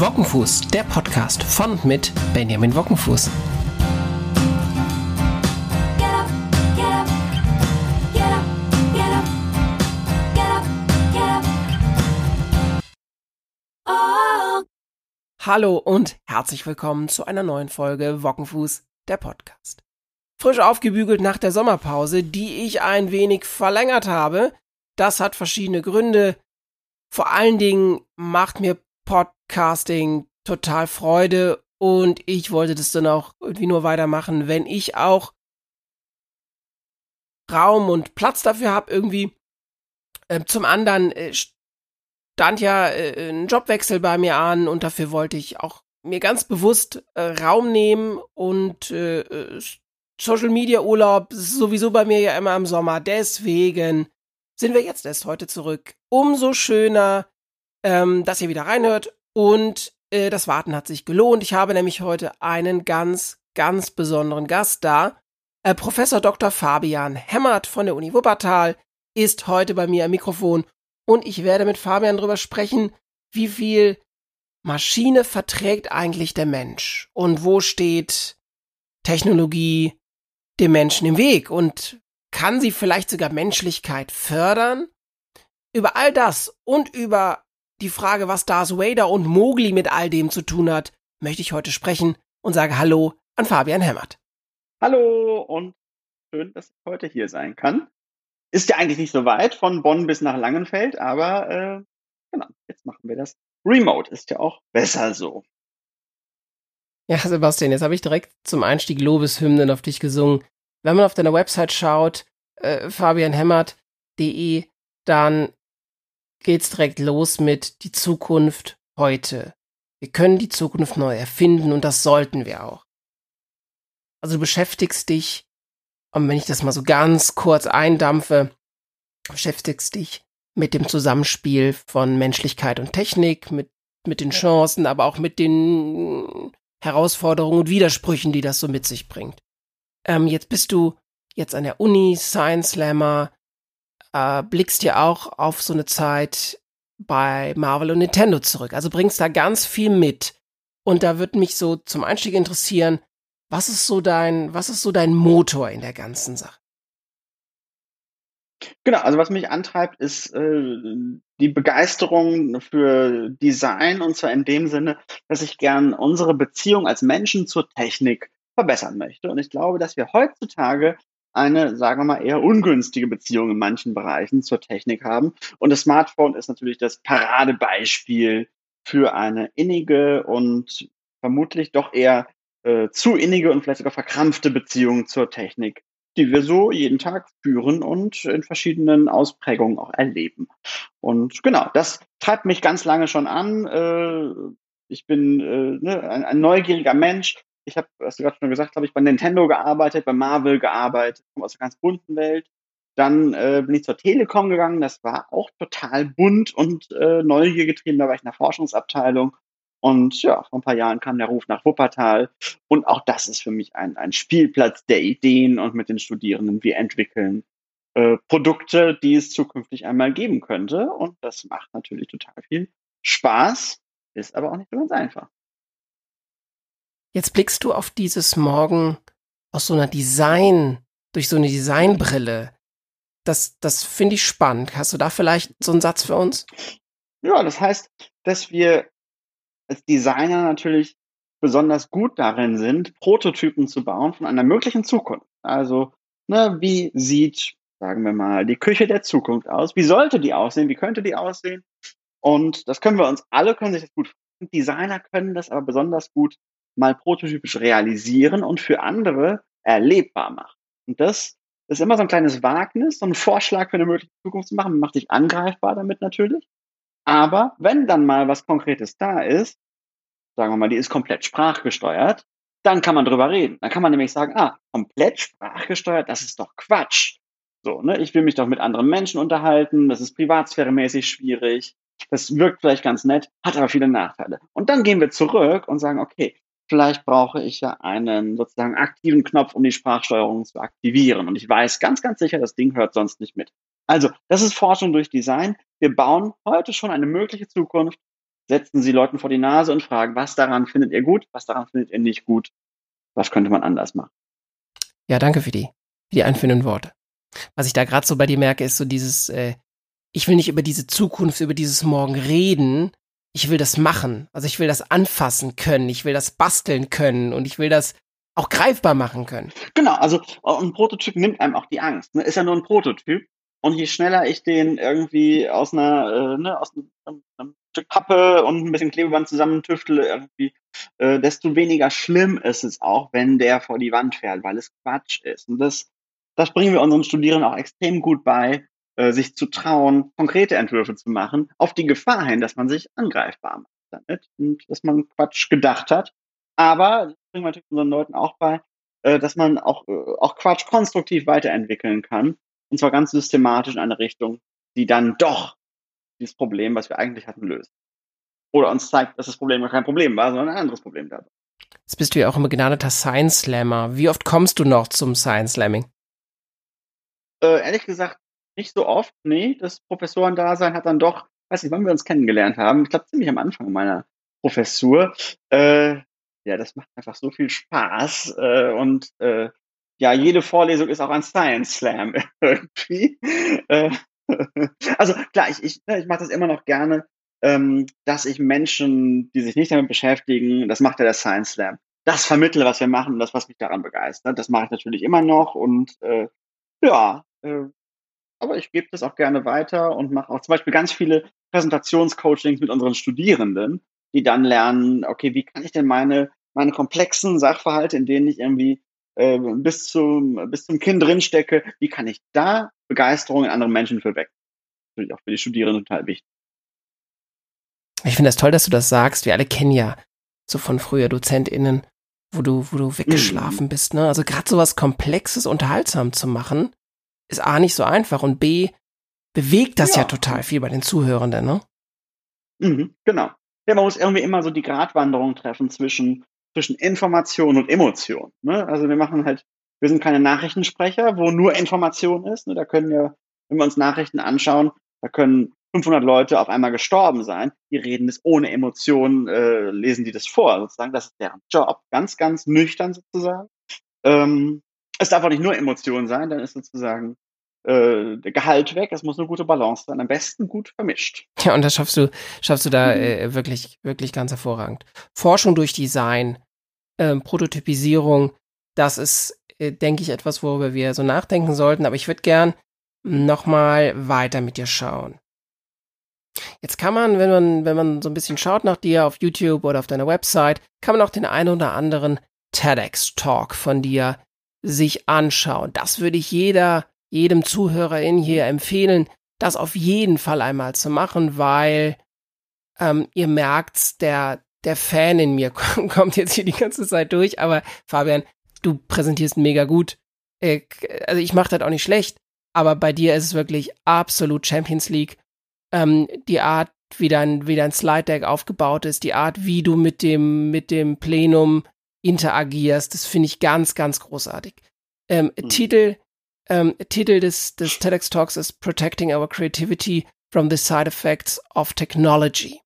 Wockenfuß, der Podcast von und mit Benjamin Wockenfuß. Hallo und herzlich willkommen zu einer neuen Folge Wockenfuß, der Podcast. Frisch aufgebügelt nach der Sommerpause, die ich ein wenig verlängert habe. Das hat verschiedene Gründe. Vor allen Dingen macht mir Podcasting total Freude und ich wollte das dann auch irgendwie nur weitermachen, wenn ich auch Raum und Platz dafür habe irgendwie. Ähm, zum anderen äh, stand ja äh, ein Jobwechsel bei mir an und dafür wollte ich auch mir ganz bewusst äh, Raum nehmen und Social Media Urlaub sowieso bei mir ja immer im Sommer. Deswegen sind wir jetzt erst heute zurück. Umso schöner, ähm, dass ihr wieder reinhört und äh, das Warten hat sich gelohnt. Ich habe nämlich heute einen ganz, ganz besonderen Gast da. Äh, Professor Dr. Fabian Hemmert von der Uni Wuppertal ist heute bei mir am Mikrofon und ich werde mit Fabian drüber sprechen, wie viel Maschine verträgt eigentlich der Mensch und wo steht Technologie dem Menschen im Weg und kann sie vielleicht sogar Menschlichkeit fördern? Über all das und über die Frage, was Darth Vader und Mowgli mit all dem zu tun hat, möchte ich heute sprechen und sage Hallo an Fabian Hemmert. Hallo und schön, dass ich heute hier sein kann. Ist ja eigentlich nicht so weit von Bonn bis nach Langenfeld, aber äh, genau, jetzt machen wir das. Remote ist ja auch besser so. Ja, Sebastian, jetzt habe ich direkt zum Einstieg Lobeshymnen auf dich gesungen. Wenn man auf deiner Website schaut, äh, fabianhemmert.de, dann geht's direkt los mit die Zukunft heute. Wir können die Zukunft neu erfinden und das sollten wir auch. Also du beschäftigst dich, und wenn ich das mal so ganz kurz eindampfe, beschäftigst dich mit dem Zusammenspiel von Menschlichkeit und Technik, mit, mit den Chancen, aber auch mit den Herausforderungen und Widersprüchen, die das so mit sich bringt. Ähm, jetzt bist du jetzt an der Uni, Science Slammer, äh, blickst ja auch auf so eine Zeit bei Marvel und Nintendo zurück. Also bringst da ganz viel mit. Und da würde mich so zum Einstieg interessieren, was ist so dein, was ist so dein Motor in der ganzen Sache? Genau, also was mich antreibt, ist äh, die Begeisterung für Design und zwar in dem Sinne, dass ich gern unsere Beziehung als Menschen zur Technik verbessern möchte. Und ich glaube, dass wir heutzutage eine, sagen wir mal, eher ungünstige Beziehung in manchen Bereichen zur Technik haben. Und das Smartphone ist natürlich das Paradebeispiel für eine innige und vermutlich doch eher äh, zu innige und vielleicht sogar verkrampfte Beziehung zur Technik, die wir so jeden Tag führen und in verschiedenen Ausprägungen auch erleben. Und genau, das treibt mich ganz lange schon an. Äh, ich bin äh, ne, ein, ein neugieriger Mench ich habe, was du gerade schon gesagt habe, ich bei Nintendo gearbeitet, bei Marvel gearbeitet, komme aus einer ganz bunten Welt. Dann äh, bin ich zur Telekom gegangen, das war auch total bunt und äh, Neugier getrieben, da war ich in der Forschungsabteilung. Und ja, vor ein paar Jahren kam der Ruf nach Wuppertal. Und auch das ist für mich ein, ein Spielplatz der Ideen und mit den Studierenden. Wir entwickeln äh, Produkte, die es zukünftig einmal geben könnte. Und das macht natürlich total viel Spaß, ist aber auch nicht so ganz einfach. Jetzt blickst du auf dieses Morgen aus so einer Design, durch so eine Designbrille. Das, das finde ich spannend. Hast du da vielleicht so einen Satz für uns? Ja, das heißt, dass wir als Designer natürlich besonders gut darin sind, Prototypen zu bauen von einer möglichen Zukunft. Also, ne, wie sieht, sagen wir mal, die Küche der Zukunft aus? Wie sollte die aussehen? Wie könnte die aussehen? Und das können wir uns alle, können sich das gut Designer können das aber besonders gut mal prototypisch realisieren und für andere erlebbar machen. Und das ist immer so ein kleines Wagnis, so ein Vorschlag für eine mögliche Zukunft zu machen. Man macht sich angreifbar damit natürlich. Aber wenn dann mal was Konkretes da ist, sagen wir mal, die ist komplett sprachgesteuert, dann kann man drüber reden. Dann kann man nämlich sagen, ah, komplett sprachgesteuert, das ist doch Quatsch. So, ne, ich will mich doch mit anderen Menschen unterhalten, das ist privatsphäremäßig schwierig, das wirkt vielleicht ganz nett, hat aber viele Nachteile. Und dann gehen wir zurück und sagen, okay, vielleicht brauche ich ja einen sozusagen aktiven Knopf, um die Sprachsteuerung zu aktivieren. Und ich weiß ganz, ganz sicher, das Ding hört sonst nicht mit. Also, das ist Forschung durch Design. Wir bauen heute schon eine mögliche Zukunft, setzen Sie Leuten vor die Nase und fragen, was daran findet ihr gut, was daran findet ihr nicht gut, was könnte man anders machen. Ja, danke für die, für die einführenden Worte. Was ich da gerade so bei dir merke, ist so dieses, äh, ich will nicht über diese Zukunft, über dieses Morgen reden, ich will das machen. Also ich will das anfassen können, ich will das basteln können und ich will das auch greifbar machen können. Genau, also ein Prototyp nimmt einem auch die Angst. Ne? Ist ja nur ein Prototyp. Und je schneller ich den irgendwie aus einer, äh, ne, aus einem, einem Stück Pappe und ein bisschen Klebeband zusammentüftle, irgendwie, äh, desto weniger schlimm ist es auch, wenn der vor die Wand fährt, weil es Quatsch ist. Und das, das bringen wir unseren Studierenden auch extrem gut bei, äh, sich zu trauen, konkrete Entwürfe zu machen, auf die Gefahr hin, dass man sich angreifbar macht damit und dass man Quatsch gedacht hat. Aber, das bringen wir natürlich unseren Leuten auch bei, äh, dass man auch, äh, auch Quatsch konstruktiv weiterentwickeln kann und zwar ganz systematisch in eine Richtung, die dann doch dieses Problem, was wir eigentlich hatten, löst. Oder uns zeigt, dass das Problem gar kein Problem war, sondern ein anderes Problem da. Jetzt bist du ja auch ein begnadeter Science Slammer. Wie oft kommst du noch zum Science Slamming? Äh, ehrlich gesagt, nicht so oft. Nee, das Professorendasein hat dann doch, weiß nicht, wann wir uns kennengelernt haben. Ich glaube, ziemlich am Anfang meiner Professur. Äh, ja, das macht einfach so viel Spaß. Äh, und äh, ja, jede Vorlesung ist auch ein Science Slam irgendwie. Äh, also klar, ich, ich, ne, ich mache das immer noch gerne, ähm, dass ich Menschen, die sich nicht damit beschäftigen, das macht ja der Science Slam, das vermittle, was wir machen und das, was mich daran begeistert. Das mache ich natürlich immer noch und äh, ja, äh, aber ich gebe das auch gerne weiter und mache auch zum Beispiel ganz viele Präsentationscoachings mit unseren Studierenden, die dann lernen, okay, wie kann ich denn meine, meine komplexen Sachverhalte, in denen ich irgendwie äh, bis, zum, bis zum Kinn drinstecke, wie kann ich da Begeisterung in anderen Menschen für weg? Natürlich auch für die Studierenden total wichtig. Ich finde das toll, dass du das sagst. Wir alle kennen ja so von früher DozentInnen, wo du, wo du weggeschlafen mhm. bist, ne? Also gerade so was Komplexes unterhaltsam zu machen, ist A nicht so einfach und B bewegt das ja, ja total viel bei den Zuhörenden, ne? Mhm, genau. Ja, man muss irgendwie immer so die Gratwanderung treffen zwischen zwischen Information und Emotion. Ne? Also wir machen halt, wir sind keine Nachrichtensprecher, wo nur Information ist. Ne? Da können wir, wenn wir uns Nachrichten anschauen, da können 500 Leute auf einmal gestorben sein. Die reden das ohne Emotionen, äh, lesen die das vor, sozusagen. Das ist deren Job, ganz, ganz nüchtern sozusagen. Ähm, es darf auch nicht nur Emotion sein, dann ist sozusagen äh, der Gehalt weg. Es muss eine gute Balance sein. Am besten gut vermischt. Ja, und das schaffst du, schaffst du da mhm. äh, wirklich, wirklich ganz hervorragend. Forschung durch Design, äh, Prototypisierung, das ist, äh, denke ich, etwas, worüber wir so nachdenken sollten. Aber ich würde gern nochmal weiter mit dir schauen. Jetzt kann man, wenn man, wenn man so ein bisschen schaut nach dir auf YouTube oder auf deiner Website, kann man auch den einen oder anderen TEDx-Talk von dir sich anschauen. Das würde ich jeder jedem Zuhörerin hier empfehlen, das auf jeden Fall einmal zu machen, weil ähm, ihr merkt, der, der Fan in mir kommt jetzt hier die ganze Zeit durch, aber Fabian, du präsentierst mega gut. Äh, also ich mache das auch nicht schlecht, aber bei dir ist es wirklich absolut Champions League. Ähm, die Art, wie dein, wie dein Slide Deck aufgebaut ist, die Art, wie du mit dem, mit dem Plenum interagierst, das finde ich ganz, ganz großartig. Ähm, mhm. Titel ähm, Titel des, des TEDx Talks ist Protecting Our Creativity from the Side Effects of Technology.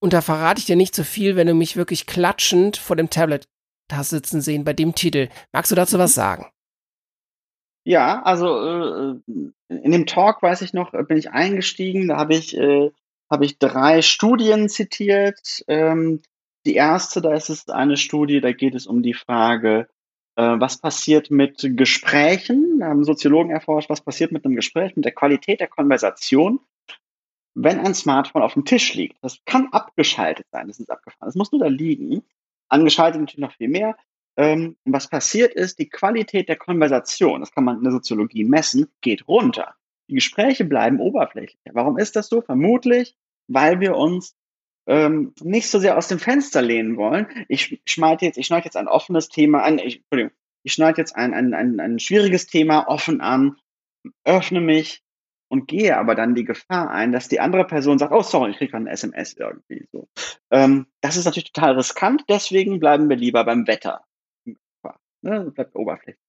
Und da verrate ich dir nicht so viel, wenn du mich wirklich klatschend vor dem Tablet hast sitzen sehen bei dem Titel. Magst du dazu was sagen? Ja, also äh, in dem Talk weiß ich noch, bin ich eingestiegen, da habe ich, äh, hab ich drei Studien zitiert. Ähm, die erste, da ist es eine Studie, da geht es um die Frage, äh, was passiert mit Gesprächen? Da haben Soziologen erforscht, was passiert mit einem Gespräch, mit der Qualität der Konversation, wenn ein Smartphone auf dem Tisch liegt. Das kann abgeschaltet sein, das ist abgefahren. Das muss nur da liegen. Angeschaltet natürlich noch viel mehr. Ähm, was passiert ist, die Qualität der Konversation, das kann man in der Soziologie messen, geht runter. Die Gespräche bleiben oberflächlicher. Warum ist das so? Vermutlich, weil wir uns ähm, nicht so sehr aus dem Fenster lehnen wollen. Ich schneide jetzt, ich schneide jetzt ein offenes Thema an, ich, Entschuldigung, ich schneide jetzt ein, ein, ein, ein schwieriges Thema offen an, öffne mich und gehe aber dann die Gefahr ein, dass die andere Person sagt, oh sorry, ich kriege gerade eine SMS irgendwie. So. Ähm, das ist natürlich total riskant, deswegen bleiben wir lieber beim Wetter. Ne? Bleibt oberflächlich.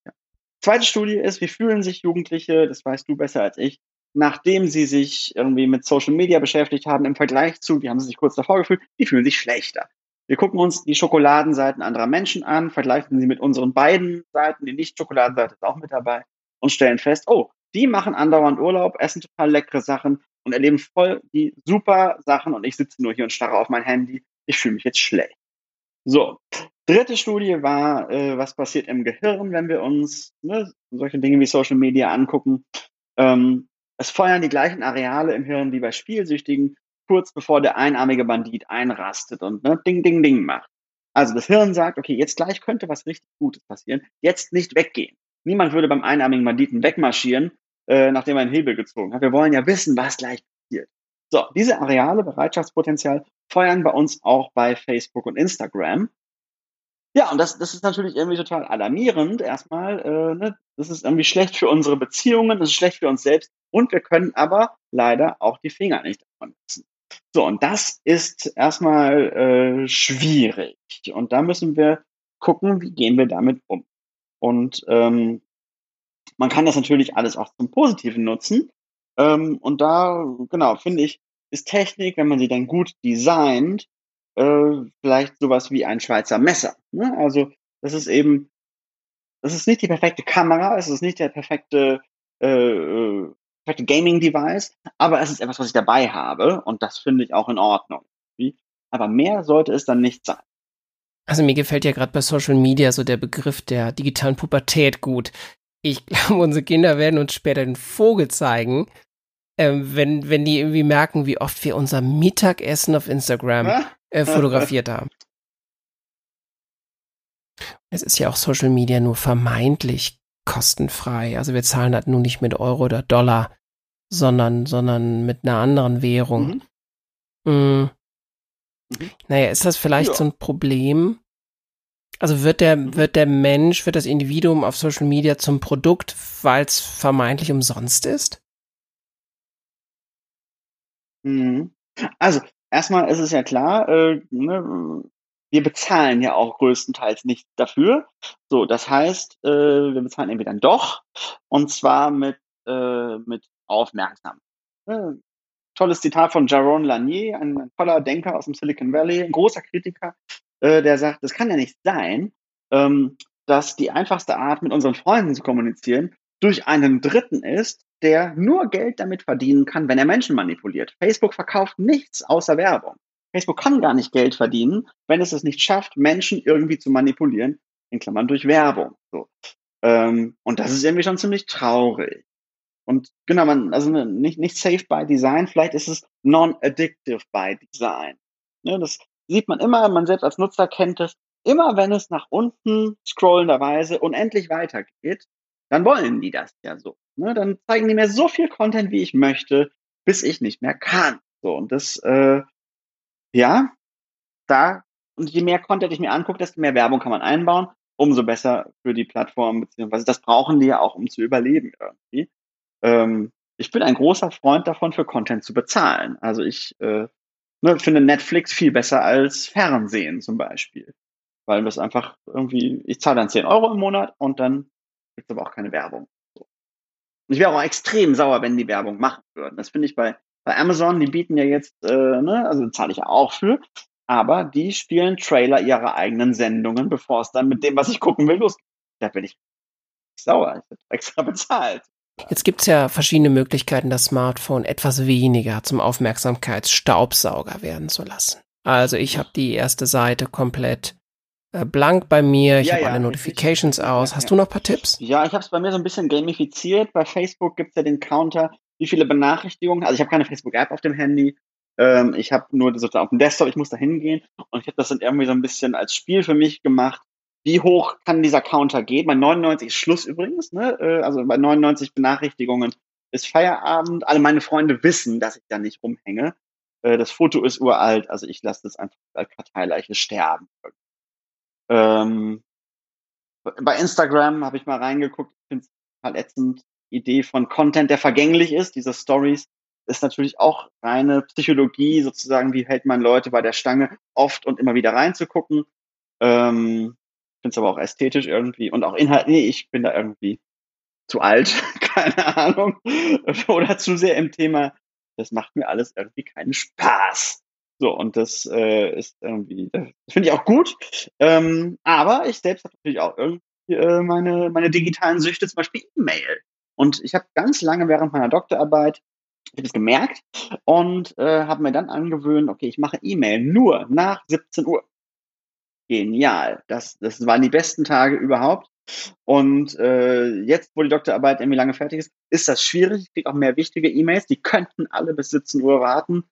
Zweite Studie ist, wie fühlen sich Jugendliche, das weißt du besser als ich, nachdem sie sich irgendwie mit Social Media beschäftigt haben, im Vergleich zu, wie haben sie sich kurz davor gefühlt, die fühlen sich schlechter. Wir gucken uns die Schokoladenseiten anderer Menschen an, vergleichen sie mit unseren beiden Seiten, die Nicht-Schokoladenseite ist auch mit dabei und stellen fest, oh, die machen andauernd Urlaub, essen total leckere Sachen und erleben voll die super Sachen und ich sitze nur hier und starre auf mein Handy. Ich fühle mich jetzt schlecht. So, dritte Studie war, äh, was passiert im Gehirn, wenn wir uns ne, solche Dinge wie Social Media angucken. Ähm, es feuern die gleichen Areale im Hirn wie bei Spielsüchtigen, kurz bevor der einarmige Bandit einrastet und ne, Ding, Ding, Ding macht. Also das Hirn sagt, okay, jetzt gleich könnte was richtig Gutes passieren, jetzt nicht weggehen. Niemand würde beim einarmigen Banditen wegmarschieren, äh, nachdem er einen Hebel gezogen hat. Wir wollen ja wissen, was gleich passiert. So, diese Areale, Bereitschaftspotenzial, feuern bei uns auch bei Facebook und Instagram. Ja, und das, das ist natürlich irgendwie total alarmierend erstmal. Äh, ne? Das ist irgendwie schlecht für unsere Beziehungen, das ist schlecht für uns selbst und wir können aber leider auch die Finger nicht davon lassen. So, und das ist erstmal äh, schwierig. Und da müssen wir gucken, wie gehen wir damit um. Und ähm, man kann das natürlich alles auch zum Positiven nutzen. Ähm, und da, genau, finde ich, ist Technik, wenn man sie dann gut designt, äh, vielleicht sowas wie ein Schweizer Messer. Ne? Also das ist eben, das ist nicht die perfekte Kamera, es ist nicht der perfekte, äh, äh perfekte Gaming-Device, aber es ist etwas, was ich dabei habe und das finde ich auch in Ordnung. Aber mehr sollte es dann nicht sein. Also mir gefällt ja gerade bei Social Media so der Begriff der digitalen Pubertät gut. Ich glaube, unsere Kinder werden uns später den Vogel zeigen, ähm, wenn, wenn die irgendwie merken, wie oft wir unser Mittagessen auf Instagram äh, fotografiert haben. Es ist ja auch Social Media nur vermeintlich kostenfrei. Also wir zahlen halt nur nicht mit Euro oder Dollar, sondern, sondern mit einer anderen Währung. Mhm. Mm. Mhm. Naja, ist das vielleicht ja. so ein Problem? Also wird der, mhm. wird der Mensch, wird das Individuum auf Social Media zum Produkt, weil es vermeintlich umsonst ist? Mhm. Also, erstmal ist es ja klar, äh, ne, wir bezahlen ja auch größtenteils nichts dafür. So, das heißt, äh, wir bezahlen entweder dann doch, und zwar mit, äh, mit Aufmerksamkeit. Äh, tolles Zitat von Jaron Lanier, ein, ein, toller Denker aus dem Silicon Valley, ein großer Kritiker, äh, der sagt, es kann ja nicht sein, ähm, dass die einfachste Art, mit unseren Freunden zu kommunizieren, durch einen Dritten ist, der nur Geld damit verdienen kann, wenn er Menschen manipuliert. Facebook verkauft nichts außer Werbung. Facebook kann gar nicht Geld verdienen, wenn es es nicht schafft, Menschen irgendwie zu manipulieren, in Klammern durch Werbung. So. Ähm, und das ist irgendwie schon ziemlich traurig. Und genau, man, also ne, nicht, nicht safe by Design, vielleicht ist es non-addictive by Design. Ne, das sieht man immer, man selbst als Nutzer kennt es, immer wenn es nach unten scrollenderweise unendlich weitergeht, dann wollen die das ja so. Ne? Dann zeigen die mir so viel Content, wie ich möchte, bis ich nicht mehr kann. So, und das, äh, ja, da, und je mehr Content ich mir angucke, desto mehr Werbung kann man einbauen, umso besser für die Plattform, beziehungsweise das brauchen die ja auch, um zu überleben irgendwie. Ähm, ich bin ein großer Freund davon, für Content zu bezahlen. Also ich äh, ne, finde Netflix viel besser als Fernsehen zum Beispiel. Weil das einfach irgendwie, ich zahle dann 10 Euro im Monat und dann gibt es aber auch keine Werbung. So. Und ich wäre auch extrem sauer, wenn die Werbung machen würden. Das finde ich bei, bei Amazon, die bieten ja jetzt, äh, ne, also zahle ich ja auch für, aber die spielen Trailer ihrer eigenen Sendungen, bevor es dann mit dem, was ich gucken will, losgeht. Da bin ich sauer. Ich habe extra bezahlt. Jetzt gibt's ja verschiedene Möglichkeiten, das Smartphone etwas weniger zum Aufmerksamkeitsstaubsauger werden zu lassen. Also ich habe die erste Seite komplett blank bei mir, ich ja, habe ja, alle Notifications aus. Hast du noch ein paar Tipps? Ja, ich habe es bei mir so ein bisschen gamifiziert. Bei Facebook gibt's ja den Counter, wie viele Benachrichtigungen. Also ich habe keine Facebook-App auf dem Handy. Ähm, ich habe nur sozusagen auf dem Desktop, ich muss da hingehen. Und ich habe das dann irgendwie so ein bisschen als Spiel für mich gemacht. Wie hoch kann dieser Counter gehen? Bei 99 ist Schluss übrigens. Ne? Äh, also bei 99 Benachrichtigungen ist Feierabend. Alle meine Freunde wissen, dass ich da nicht rumhänge. Äh, das Foto ist uralt, also ich lasse das einfach als Karteileiche sterben. Ähm, bei Instagram habe ich mal reingeguckt, ich finde es halt ätzend, Idee von Content, der vergänglich ist, diese Stories, ist natürlich auch reine Psychologie, sozusagen, wie hält man Leute bei der Stange, oft und immer wieder reinzugucken. Ähm, finde es aber auch ästhetisch irgendwie und auch inhaltlich, nee, ich bin da irgendwie zu alt, keine Ahnung. Oder zu sehr im Thema, das macht mir alles irgendwie keinen Spaß. So, und das äh, ist irgendwie, das finde ich auch gut. Ähm, aber ich selbst habe natürlich auch irgendwie äh, meine, meine digitalen Süchte, zum Beispiel E-Mail. Und ich habe ganz lange während meiner Doktorarbeit ich habe es gemerkt und äh, habe mir dann angewöhnt, okay, ich mache E-Mail nur nach 17 Uhr. Genial. Das, das waren die besten Tage überhaupt. Und äh, jetzt, wo die Doktorarbeit irgendwie lange fertig ist, ist das schwierig. Ich kriege auch mehr wichtige E-Mails. Die könnten alle bis 17 Uhr warten.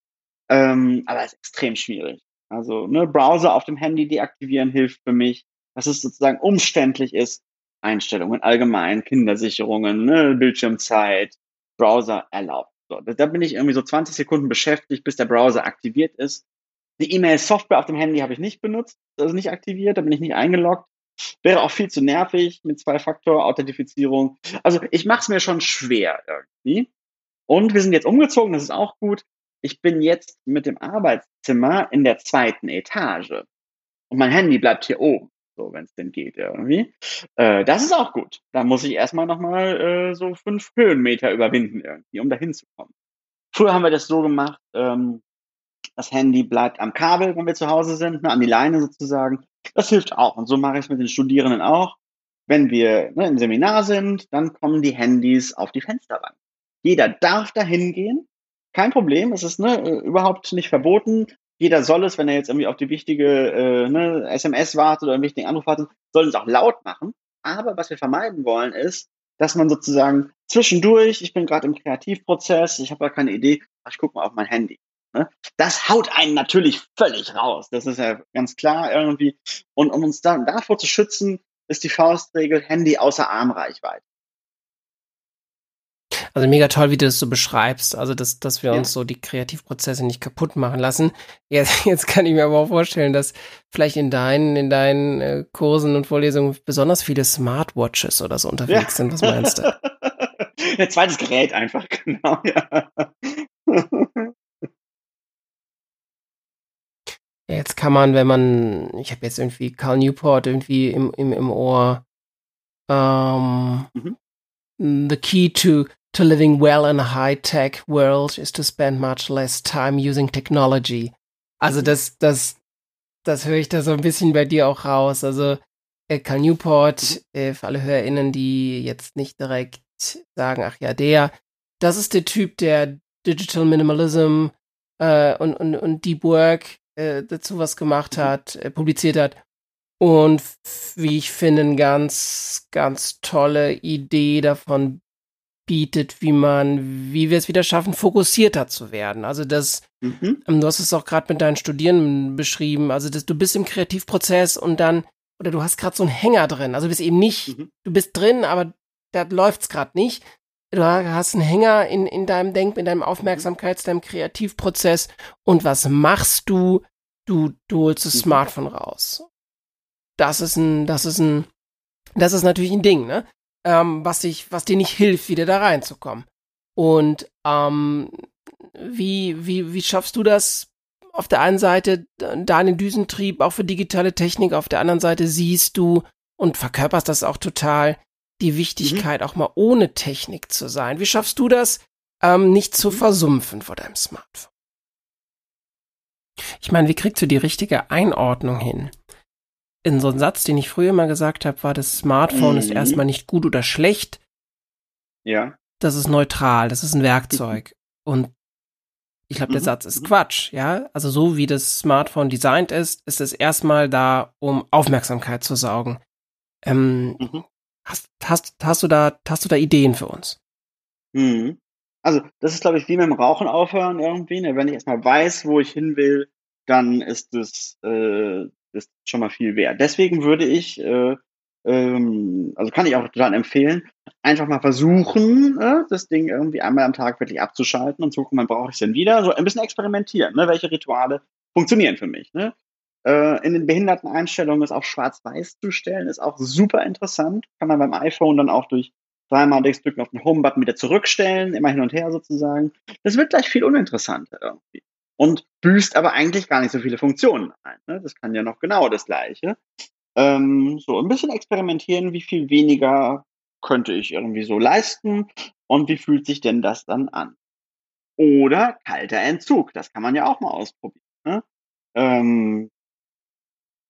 Ähm, aber es ist extrem schwierig. Also ne, Browser auf dem Handy deaktivieren hilft für mich. Was es sozusagen umständlich ist. Einstellungen allgemein, Kindersicherungen, ne, Bildschirmzeit, Browser erlaubt. So, da bin ich irgendwie so 20 Sekunden beschäftigt, bis der Browser aktiviert ist. Die E-Mail-Software auf dem Handy habe ich nicht benutzt, also nicht aktiviert, da bin ich nicht eingeloggt. Wäre auch viel zu nervig mit Zwei-Faktor-Authentifizierung. Also ich mache es mir schon schwer irgendwie. Und wir sind jetzt umgezogen, das ist auch gut. Ich bin jetzt mit dem Arbeitszimmer in der zweiten Etage. Und mein Handy bleibt hier oben, so wenn es denn geht irgendwie. Äh, das ist auch gut. Da muss ich erstmal nochmal äh, so fünf Höhenmeter überwinden irgendwie, um da hinzukommen. Früher haben wir das so gemacht, ähm, das Handy bleibt am Kabel, wenn wir zu Hause sind, ne, an die Leine sozusagen. Das hilft auch. Und so mache ich es mit den Studierenden auch. Wenn wir ne, im Seminar sind, dann kommen die Handys auf die Fensterbank. Jeder darf da hingehen. Kein Problem. Es ist ne, überhaupt nicht verboten. Jeder soll es, wenn er jetzt irgendwie auf die wichtige äh, ne, SMS wartet oder einen wichtigen Anruf wartet, soll es auch laut machen. Aber was wir vermeiden wollen, ist, dass man sozusagen zwischendurch, ich bin gerade im Kreativprozess, ich habe da keine Idee, ich gucke mal auf mein Handy. Ne? Das haut einen natürlich völlig raus. Das ist ja ganz klar irgendwie. Und um uns da, davor zu schützen, ist die Faustregel Handy außer Armreichweite. Also mega toll, wie du das so beschreibst. Also, dass, dass wir ja. uns so die Kreativprozesse nicht kaputt machen lassen. Jetzt, jetzt kann ich mir aber auch vorstellen, dass vielleicht in deinen, in deinen äh, Kursen und Vorlesungen besonders viele Smartwatches oder so unterwegs ja. sind. Was meinst du? Ein zweites Gerät einfach, genau, ja. Jetzt kann man, wenn man, ich habe jetzt irgendwie Carl Newport irgendwie im, im, im Ohr, ähm, mhm. The key to, to living well in a high-tech world is to spend much less time using technology. Also das, das, das höre ich da so ein bisschen bei dir auch raus. Also äh, Carl Newport, äh, für alle HörerInnen, die jetzt nicht direkt sagen, ach ja, der, das ist der Typ, der Digital Minimalism äh, und, und, und Deep Work äh, dazu was gemacht mhm. hat, äh, publiziert hat. Und wie ich finde, eine ganz, ganz tolle Idee davon bietet, wie man, wie wir es wieder schaffen, fokussierter zu werden. Also das, mhm. ähm, du hast es auch gerade mit deinen Studierenden beschrieben, also dass du bist im Kreativprozess und dann, oder du hast gerade so einen Hänger drin. Also du bist eben nicht, mhm. du bist drin, aber da läuft's gerade nicht du hast einen Hänger in, in deinem Denk, in deinem Aufmerksamkeits-, deinem Kreativprozess und was machst du? Du, du holst das mhm. Smartphone raus. Das ist ein, das ist ein, das ist natürlich ein Ding, ne? Ähm, was dich, was dir nicht hilft, wieder da reinzukommen. Und ähm, wie, wie, wie schaffst du das? Auf der einen Seite deinen Düsentrieb auch für digitale Technik, auf der anderen Seite siehst du und verkörperst das auch total, die. Wichtigkeit, mhm. auch mal ohne Technik zu sein. Wie schaffst du das, ähm, nicht zu mhm. versumpfen vor deinem Smartphone? Ich meine, wie kriegst du die richtige Einordnung hin? In so einem Satz, den ich früher mal gesagt habe, war, das Smartphone mhm. ist erstmal nicht gut oder schlecht. Ja. Das ist neutral, das ist ein Werkzeug. Und ich glaube, der mhm. Satz ist mhm. Quatsch, ja. Also so wie das Smartphone designt ist, ist es erstmal da, um Aufmerksamkeit zu saugen. Ähm, mhm. Hast, hast, hast, du da, hast du da Ideen für uns? Mhm. Also, das ist, glaube ich, wie mit dem Rauchen aufhören irgendwie. Ne? Wenn ich erstmal weiß, wo ich hin will, dann ist das, äh, ist schon mal viel wert. Deswegen würde ich, äh, ähm, also kann ich auch total empfehlen, einfach mal versuchen, äh, das Ding irgendwie einmal am Tag wirklich abzuschalten und zu gucken, wann brauche ich es denn wieder. So ein bisschen experimentieren, ne? welche Rituale funktionieren für mich. Ne? Äh, in den Behinderteneinstellungen ist auch schwarz-weiß zu stellen, ist auch super interessant. Kann man beim iPhone dann auch durch dreimal drücken auf den Home-Button wieder zurückstellen, immer hin und her sozusagen. Das wird gleich viel uninteressanter irgendwie. Und büßt aber eigentlich gar nicht so viele Funktionen ein. Ne? Das kann ja noch genau das Gleiche. Ähm, so ein bisschen experimentieren, wie viel weniger könnte ich irgendwie so leisten. und wie fühlt sich denn das dann an? Oder kalter Entzug, das kann man ja auch mal ausprobieren. Ne? Ähm,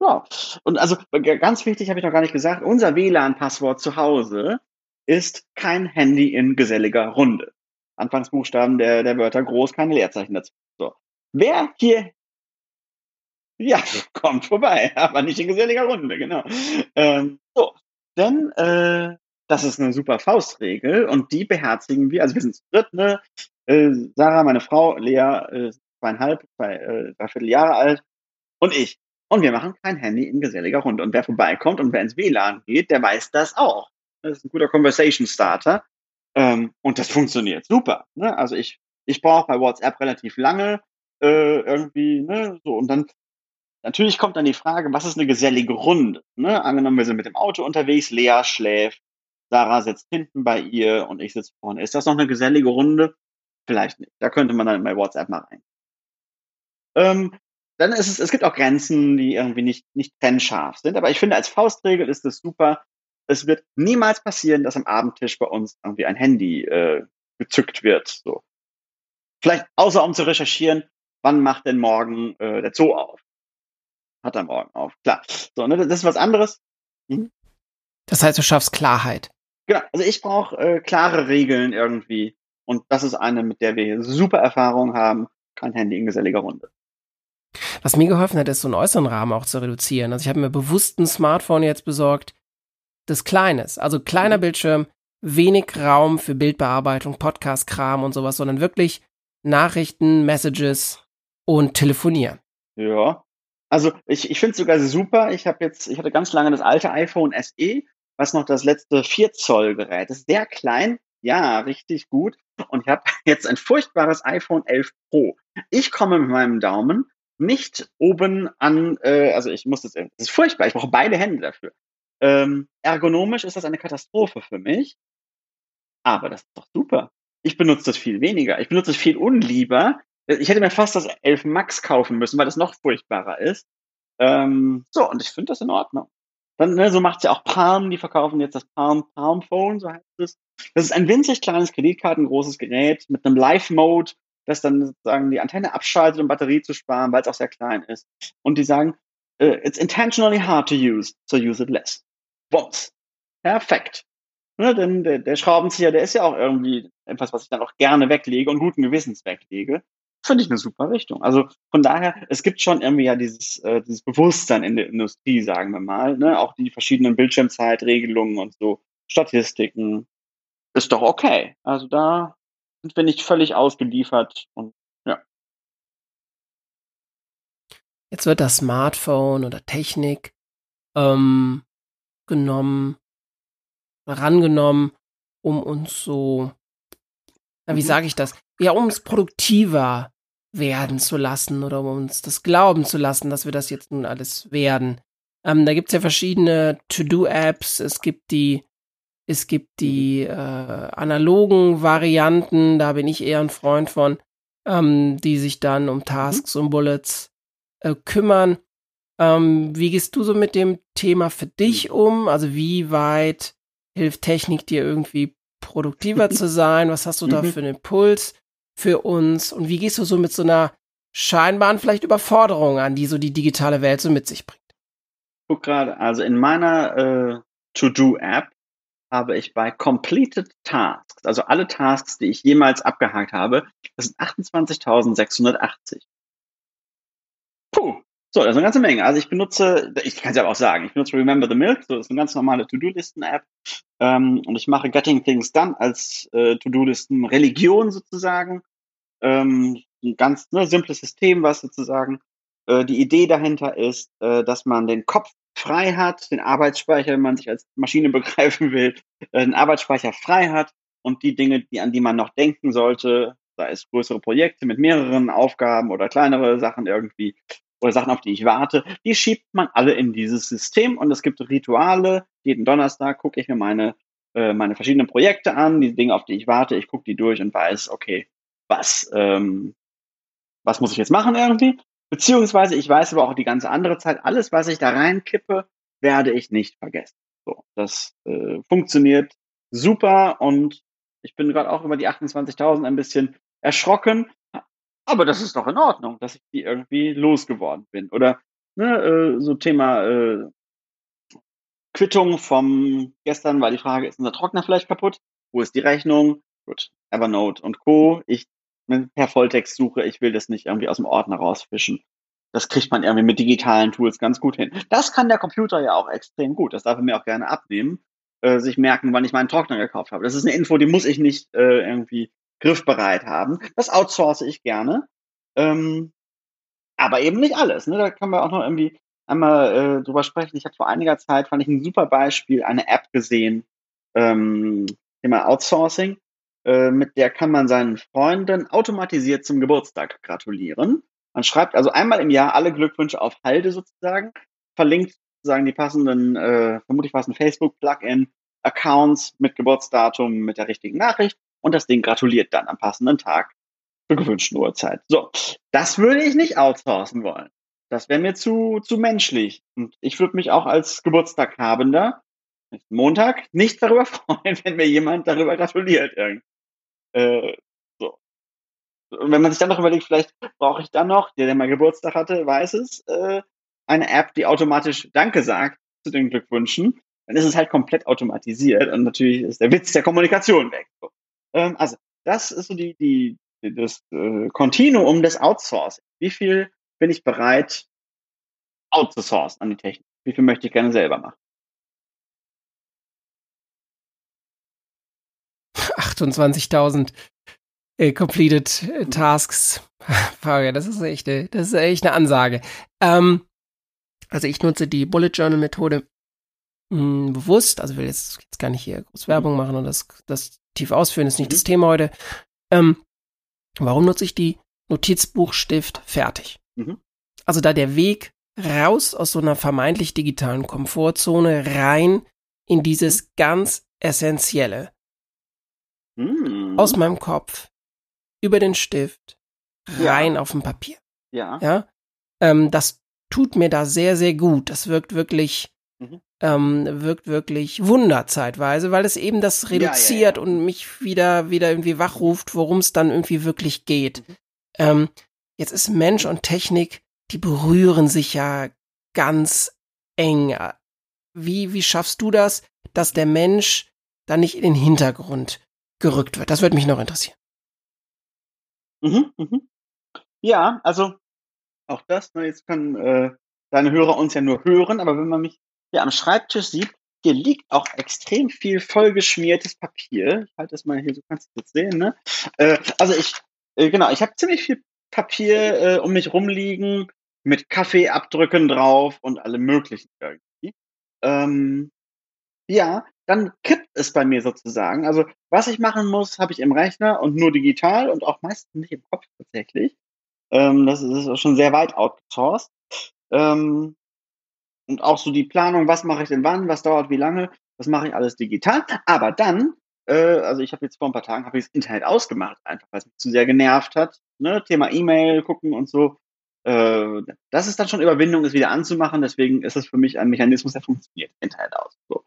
ja, und also ganz wichtig habe ich noch gar nicht gesagt, unser WLAN-Passwort zu Hause ist kein Handy in geselliger Runde. Anfangsbuchstaben der, der Wörter groß, keine Leerzeichen dazu. So. Wer hier ja, kommt vorbei, aber nicht in geselliger Runde, genau. Ähm, so, denn äh, das ist eine super Faustregel und die beherzigen wir. Also wir sind zu dritt, ne? Äh, Sarah, meine Frau, Lea, äh, zweieinhalb, zwei, äh, dreiviertel Jahre alt und ich. Und wir machen kein Handy in geselliger Runde. Und wer vorbeikommt und wer ins WLAN geht, der weiß das auch. Das ist ein guter Conversation Starter. Ähm, und das funktioniert super. Ne? Also ich, ich brauche bei WhatsApp relativ lange äh, irgendwie, ne, so und dann natürlich kommt dann die Frage, was ist eine gesellige Runde? Ne? Angenommen, wir sind mit dem Auto unterwegs, Lea schläft, Sarah sitzt hinten bei ihr und ich sitze vorne. Ist das noch eine gesellige Runde? Vielleicht nicht. Da könnte man dann bei WhatsApp mal rein. Ähm, dann ist es, es gibt auch Grenzen, die irgendwie nicht, nicht trennscharf sind. Aber ich finde, als Faustregel ist es super. Es wird niemals passieren, dass am Abendtisch bei uns irgendwie ein Handy äh, gezückt wird. So. Vielleicht außer um zu recherchieren, wann macht denn morgen äh, der Zoo auf? Hat er morgen auf, klar. So, ne, das ist was anderes. Mhm. Das heißt, du schaffst Klarheit. Genau, also ich brauche äh, klare Regeln irgendwie. Und das ist eine, mit der wir super Erfahrung haben. Kein Handy in geselliger Runde. Was mir geholfen hat, ist so einen äußeren Rahmen auch zu reduzieren. Also ich habe mir bewusst ein Smartphone jetzt besorgt, das kleines, also kleiner mhm. Bildschirm, wenig Raum für Bildbearbeitung, Podcast-Kram und sowas, sondern wirklich Nachrichten, Messages und telefonieren. Ja. Also ich, ich finde es sogar super. Ich habe jetzt, ich hatte ganz lange das alte iPhone SE, was noch das letzte 4 Zoll Gerät ist. Sehr klein, ja, richtig gut. Und ich habe jetzt ein furchtbares iPhone 11 Pro. Ich komme mit meinem Daumen nicht oben an, äh, also ich muss das, das ist furchtbar, ich brauche beide Hände dafür. Ähm, ergonomisch ist das eine Katastrophe für mich, aber das ist doch super. Ich benutze das viel weniger. Ich benutze es viel unlieber. Ich hätte mir fast das 11 Max kaufen müssen, weil das noch furchtbarer ist. Ähm, so, und ich finde das in Ordnung. Dann, ne, so macht's ja auch Palm, die verkaufen jetzt das Palm, Palm Phone, so heißt es. Das ist ein winzig kleines Kreditkartengroßes Gerät mit einem Live-Mode, das dann sozusagen die Antenne abschaltet, um Batterie zu sparen, weil es auch sehr klein ist. Und die sagen, uh, it's intentionally hard to use, so use it less. Bums. Perfekt. Ne, denn der, der Schraubenzieher, der ist ja auch irgendwie etwas, was ich dann auch gerne weglege und guten Gewissens weglege. Finde ich eine super Richtung. Also von daher, es gibt schon irgendwie ja dieses, äh, dieses Bewusstsein in der Industrie, sagen wir mal. Ne? Auch die verschiedenen Bildschirmzeitregelungen und so, Statistiken. Ist doch okay. Also da sind wir nicht völlig ausgeliefert und ja. Jetzt wird das Smartphone oder Technik ähm, genommen, rangenommen, um uns so, na, wie mhm. sage ich das? Ja, um es produktiver werden zu lassen oder um uns das glauben zu lassen, dass wir das jetzt nun alles werden. Ähm, da gibt's ja verschiedene To-Do-Apps, es gibt die es gibt die äh, analogen Varianten, da bin ich eher ein Freund von, ähm, die sich dann um Tasks mhm. und Bullets äh, kümmern. Ähm, wie gehst du so mit dem Thema für dich mhm. um? Also wie weit hilft Technik dir irgendwie produktiver zu sein? Was hast du da mhm. für einen Impuls für uns? Und wie gehst du so mit so einer scheinbaren vielleicht Überforderung an, die so die digitale Welt so mit sich bringt? Guck gerade, also in meiner äh, To-Do-App habe ich bei Completed Tasks, also alle Tasks, die ich jemals abgehakt habe, das sind 28.680. So, das ist eine ganze Menge. Also ich benutze, ich kann es ja auch sagen, ich benutze Remember the Milk, so das ist eine ganz normale To-Do-Listen-App. Ähm, und ich mache Getting Things Done als äh, To-Do-Listen-Religion sozusagen. Ähm, ein ganz ne, simples System, was sozusagen äh, die Idee dahinter ist, äh, dass man den Kopf frei hat, den Arbeitsspeicher, wenn man sich als Maschine begreifen will, äh, den Arbeitsspeicher frei hat und die Dinge, die, an die man noch denken sollte, sei es größere Projekte mit mehreren Aufgaben oder kleinere Sachen irgendwie oder Sachen, auf die ich warte, die schiebt man alle in dieses System und es gibt Rituale. Jeden Donnerstag gucke ich mir meine, äh, meine verschiedenen Projekte an, die Dinge, auf die ich warte, ich gucke die durch und weiß, okay, was, ähm, was muss ich jetzt machen irgendwie? Beziehungsweise ich weiß aber auch die ganze andere Zeit, alles, was ich da reinkippe, werde ich nicht vergessen. So, das äh, funktioniert super und Ich bin gerade auch über die 28.000 ein bisschen erschrocken. Aber das ist doch in Ordnung, dass ich die irgendwie losgeworden bin. Oder ne, äh, so Thema äh, Quittung vom gestern war die Frage, ist unser Trockner vielleicht kaputt? Wo ist die Rechnung? Gut, Evernote und Co. Ich per Volltext suche, ich will das nicht irgendwie aus dem Ordner rausfischen. Das kriegt man irgendwie mit digitalen Tools ganz gut hin. Das kann der Computer ja auch extrem gut. Das darf er mir auch gerne abnehmen, äh, sich merken, wann ich meinen Trockner gekauft habe. Das ist eine Info, die muss ich nicht äh, irgendwie griffbereit haben. Das outsource ich gerne. Ähm, aber eben nicht alles. Ne? Da kann man auch noch irgendwie einmal äh, drüber sprechen. Ich habe vor einiger Zeit, fand ich ein super Beispiel, eine App gesehen, ähm, Thema Outsourcing. Äh, mit der kann man seinen Freunden automatisiert zum Geburtstag gratulieren. Man schreibt also einmal im Jahr alle Glückwünsche auf Halde sozusagen, verlinkt sozusagen die passenden, äh, vermutlich was ein Facebook-Plugin, Accounts mit Geburtsdatum, mit der richtigen Nachricht und das Ding gratuliert dann am passenden Tag zur gewünschten Uhrzeit. So, das würde ich nicht outsourcen wollen. Das wäre mir zu, zu menschlich. Und ich würde mich auch als Geburtstaghabender Montag nicht darüber freuen, wenn mir jemand darüber gratuliert. Äh, so. Und wenn man sich dann noch überlegt, vielleicht brauche ich dann noch, der, der mal Geburtstag hatte, weiß es, äh, eine App, die automatisch Danke sagt zu den Glückwünschen, dann ist es halt komplett automatisiert und natürlich ist der Witz der Kommunikation weg. So. Ähm, also, das ist so die, die, das äh, Kontinuum des Outsourcing. Wie viel bin ich bereit, outzusourcen an die Technik? Wie viel möchte ich gerne selber machen? 28.000 äh, completed äh, Tasks. das ist echt eine, das ist echt eine Ansage. Ähm, also ich nutze die Bullet Journal Methode mh, hm, bewusst, also will jetzt, jetzt gar nicht hier groß Werbung machen und das, das tief ausführen, ist nicht das Thema heute. Ähm, warum nutze ich die Notizbuchstift fertig? Mhm. Also da der Weg raus aus so einer vermeintlich digitalen Komfortzone rein in dieses ganz Essentielle. Mhm. Aus meinem Kopf, über den Stift, rein ja. auf dem Papier. Ja. Ja. Ähm, das tut mir da sehr, sehr gut. Das wirkt wirklich, mhm. Ähm, wirkt wirklich Wunder zeitweise, weil es eben das reduziert ja, ja, und mich wieder, wieder irgendwie wachruft, worum es dann irgendwie wirklich geht. Mhm. Ähm, jetzt ist Mensch und Technik, die berühren sich ja ganz eng. Wie, wie schaffst du das, dass der Mensch da nicht in den Hintergrund gerückt wird? Das würde mich noch interessieren. Mhm, mhm. Ja, also auch das, ne, jetzt können äh, deine Hörer uns ja nur hören, aber wenn man mich hier am Schreibtisch sieht, hier liegt auch extrem viel vollgeschmiertes Papier. Ich halte das mal hier, so kannst du das sehen, ne? Äh, also ich, äh, genau, ich habe ziemlich viel Papier äh, um mich rumliegen mit Kaffeeabdrücken drauf und allem möglichen irgendwie. Ähm, ja, dann kippt es bei mir sozusagen. Also was ich machen muss, habe ich im Rechner und nur digital und auch meistens nicht im Kopf tatsächlich. Ähm, das ist schon sehr weit outsourced. Ähm, und auch so die Planung, was mache ich denn wann, was dauert wie lange, das mache ich alles digital. Aber dann, äh, also ich habe jetzt vor ein paar Tagen habe ich das Internet ausgemacht, einfach weil es mich zu sehr genervt hat. Ne? Thema E-Mail gucken und so. Äh, das ist dann schon Überwindung, es wieder anzumachen. Deswegen ist es für mich ein Mechanismus, der funktioniert. Internet aus. So.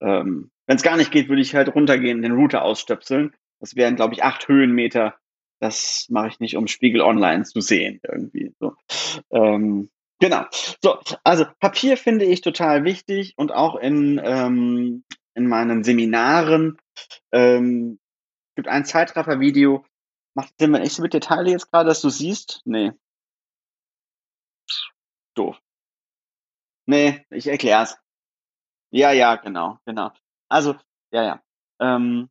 Ähm, Wenn es gar nicht geht, würde ich halt runtergehen, den Router ausstöpseln. Das wären, glaube ich, acht Höhenmeter das mache ich nicht, um Spiegel Online zu sehen irgendwie. So. Ähm, genau. So, also Papier finde ich total wichtig und auch in, ähm, in meinen Seminaren ähm, gibt ein Zeitraffer-Video. Macht Sinn, wenn ich so mit dir teile jetzt gerade, dass du siehst? Nee. Doof. Nee, ich erkläre es. Ja, ja, genau, genau. Also, ja, ja. Ähm,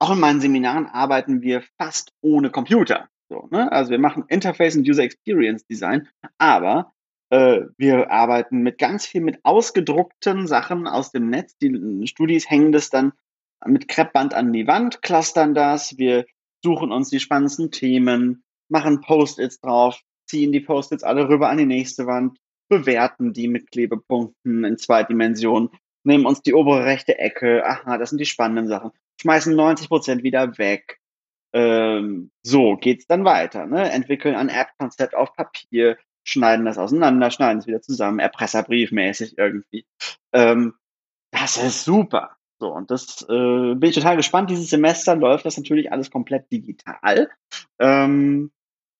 auch in meinen Seminaren arbeiten wir fast ohne Computer. So, ne? Also wir machen Interface und User Experience Design, aber äh, wir arbeiten mit ganz viel mit ausgedruckten Sachen aus dem Netz. Die Studis hängen das dann mit Kreppband an die Wand, clustern das. Wir suchen uns die spannendsten Themen, machen Post-its drauf, ziehen die Post-its alle rüber an die nächste Wand, bewerten die mit Klebepunkten in zwei Dimensionen, nehmen uns die obere rechte Ecke. Aha, das sind die spannenden Sachen schmeißen 90 Prozent wieder weg. Ähm, so geht's dann weiter. Ne? Entwickeln ein App-Konzept auf Papier, schneiden das auseinander, schneiden es wieder zusammen, Erpresserbriefmäßig irgendwie. Ähm, das ist super. So, und das äh, bin ich total gespannt. Dieses Semester läuft das natürlich alles komplett digital. Ähm,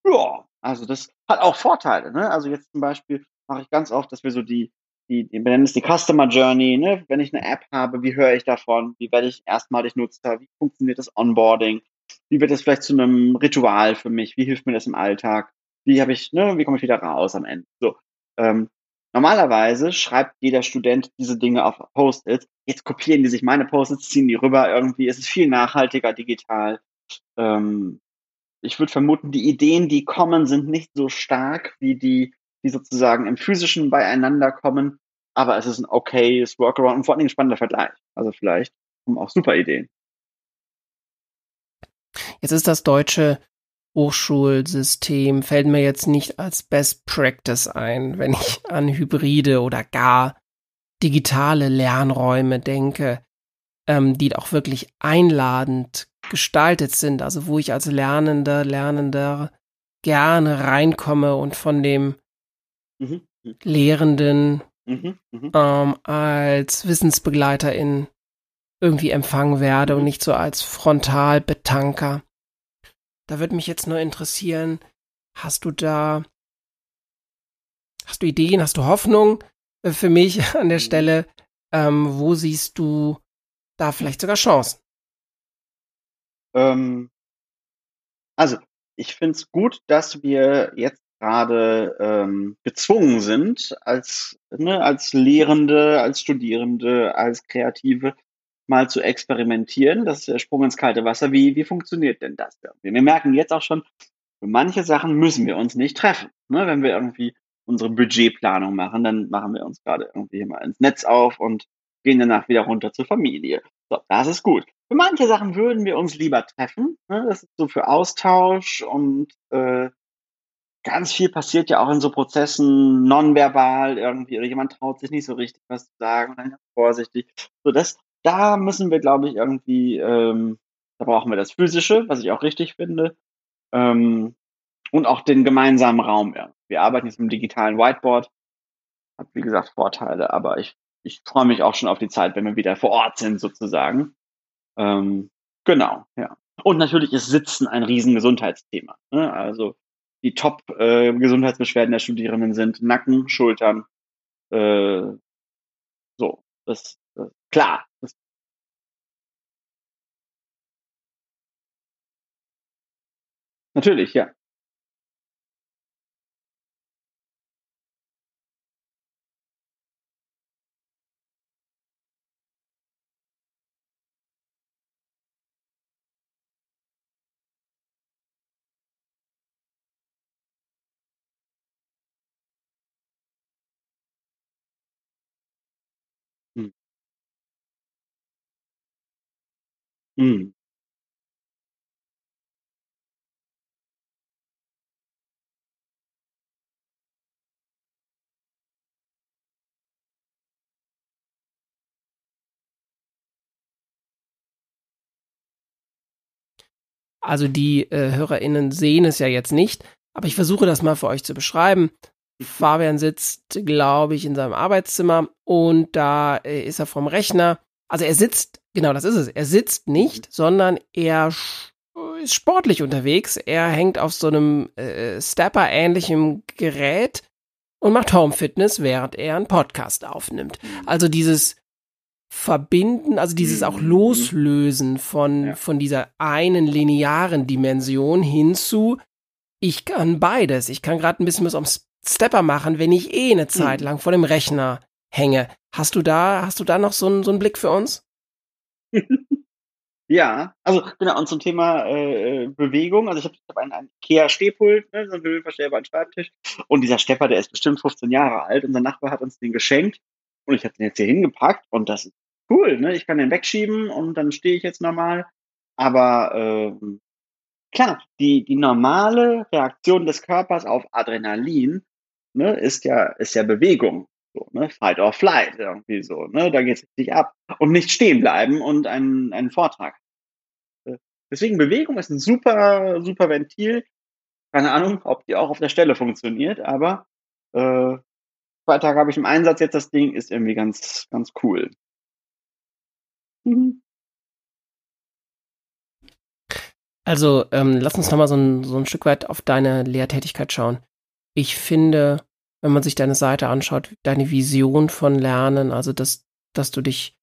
ja, also das hat auch Vorteile. Ne? Also jetzt zum Beispiel mache ich ganz oft, dass wir so die, die, wir nennen es die Customer Journey, ne? wenn ich eine App habe, wie höre ich davon, wie werde ich erstmalig Nutzer, wie funktioniert das Onboarding, wie wird das vielleicht zu einem Ritual für mich, wie hilft mir das im Alltag, wie habe ich, ne, wie komme ich wieder raus am Ende. So, ähm, normalerweise schreibt jeder Student diese Dinge auf Post-its. Jetzt kopieren die sich meine Post-its, ziehen die rüber irgendwie. Es ist viel nachhaltiger digital. Ähm, ich würde vermuten, die Ideen, die kommen, sind nicht so stark wie die, die sozusagen im physischen beieinander kommen. Aber es ist ein okayes Workaround und vor allem ein spannender Vergleich. Also vielleicht kommen auch super Ideen. Jetzt ist das deutsche Hochschulsystem, fällt mir jetzt nicht als Best Practice ein, wenn ich an Hybride oder gar digitale Lernräume denke, ähm, die auch wirklich einladend gestaltet sind, also wo ich als Lernender, Lernender gerne reinkomme und von dem mhm. mhm. Lehrenden mhm. Mhm. Ähm, als Wissensbegleiterin irgendwie empfangen werde und nicht so als Frontalbetanker. Da würde mich jetzt nur interessieren, hast du da, hast du Ideen, hast du Hoffnung äh, für mich an der mhm. Stelle? Ähm, wo siehst du da vielleicht sogar Chancen? Ähm, also, ich finde es gut, dass wir jetzt gerade ähm, gezwungen sind, als, ne, als Lehrende, als Studierende, als Kreative, mal zu experimentieren. Das ist der Sprung ins kalte Wasser. Wie, wie funktioniert denn das? Wir merken jetzt auch schon, für manche Sachen müssen wir uns nicht treffen. Ne? Wenn wir irgendwie unsere Budgetplanung machen, dann machen wir uns gerade irgendwie mal ins Netz auf und gehen danach wieder runter zur Familie. So, das ist gut. Für manche Sachen würden wir uns lieber treffen. Ne? Das ist so für Austausch und äh, ganz viel passiert ja auch in so Prozessen nonverbal irgendwie oder jemand traut sich nicht so richtig was zu sagen dann vorsichtig. So, das, da müssen wir, glaube ich, irgendwie, ähm, da brauchen wir das Physische, was ich auch richtig finde, ähm, und auch den gemeinsamen Raum. Ja. Wir arbeiten jetzt mit dem digitalen Whiteboard, hat wie gesagt Vorteile, aber ich, ich freue mich auch schon auf die Zeit, wenn wir wieder vor Ort sind, sozusagen. Ähm, genau, ja. Und natürlich ist Sitzen ein riesen Gesundheitsthema. Ne? Also die Top-Gesundheitsbeschwerden äh, der Studierenden sind Nacken, Schultern, äh, so. Das, das klar. Natürlich, ja. Mhm. Also die äh, HörerInnen sehen es ja jetzt nicht, aber ich versuche das mal für euch zu beschreiben. Fabian sitzt, glaube ich, in seinem Arbeitszimmer und da äh, ist er vom Rechner. Also er sitzt, genau das ist es, er sitzt nicht, sondern er ist sportlich unterwegs. Er hängt auf so einem äh, Stepper-ähnlichen Gerät und macht Home Fitness, während er einen Podcast aufnimmt. Also dieses Verbinden, also dieses auch mhm. Loslösen von, ja. von dieser einen linearen Dimension hinzu, ich kann beides. Ich kann gerade ein bisschen was am Stepper machen, wenn ich eh eine Zeit mhm. lang vor dem Rechner hänge. Hast du da, hast du da noch so einen, so einen Blick für uns? ja, also genau, und zum Thema äh, Bewegung, also ich habe hab einen, einen Ikea-Stehpult, ne, so einen höhenverstellbaren Schreibtisch und dieser Stepper, der ist bestimmt 15 Jahre alt, unser Nachbar hat uns den geschenkt und ich habe den jetzt hier hingepackt und das ist cool, ne? Ich kann den wegschieben und dann stehe ich jetzt normal. Aber ähm, klar, die, die normale Reaktion des Körpers auf Adrenalin ne, ist ja, ist ja Bewegung. So, ne? Fight or flight, irgendwie so, ne? Da geht es richtig ab. Und nicht stehen bleiben und einen, einen Vortrag. Äh, deswegen Bewegung ist ein super, super Ventil. Keine Ahnung, ob die auch auf der Stelle funktioniert, aber äh, zwei Tage habe ich im Einsatz jetzt das Ding, ist irgendwie ganz, ganz cool. Mhm. Also, ähm, lass uns nochmal so ein, so ein Stück weit auf deine Lehrtätigkeit schauen. Ich finde, wenn man sich deine Seite anschaut, deine Vision von Lernen, also dass, dass du dich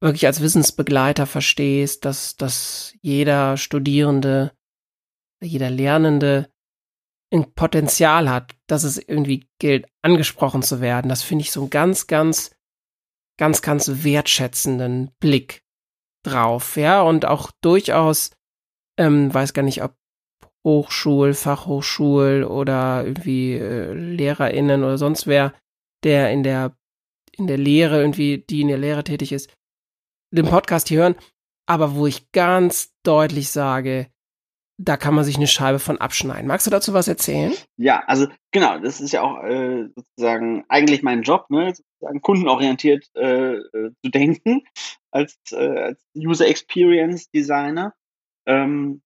wirklich als Wissensbegleiter verstehst, dass, dass jeder Studierende, jeder Lernende ein Potenzial hat, dass es irgendwie gilt, angesprochen zu werden. Das finde ich so einen ganz, ganz, ganz, ganz wertschätzenden Blick drauf, ja, und auch durchaus ähm, weiß gar nicht, ob Hochschul, Fachhochschul oder irgendwie äh, LehrerInnen oder sonst wer, der in der, in der Lehre irgendwie, die in der Lehre tätig ist, den Podcast hier hören, aber wo ich ganz deutlich sage, da kann man sich eine Scheibe von abschneiden. Magst du dazu was erzählen? Ja, also genau, das ist ja auch äh, sozusagen eigentlich mein Job, ne, sozusagen kundenorientiert äh, äh, zu denken als, äh, als User Experience Designer. Ähm,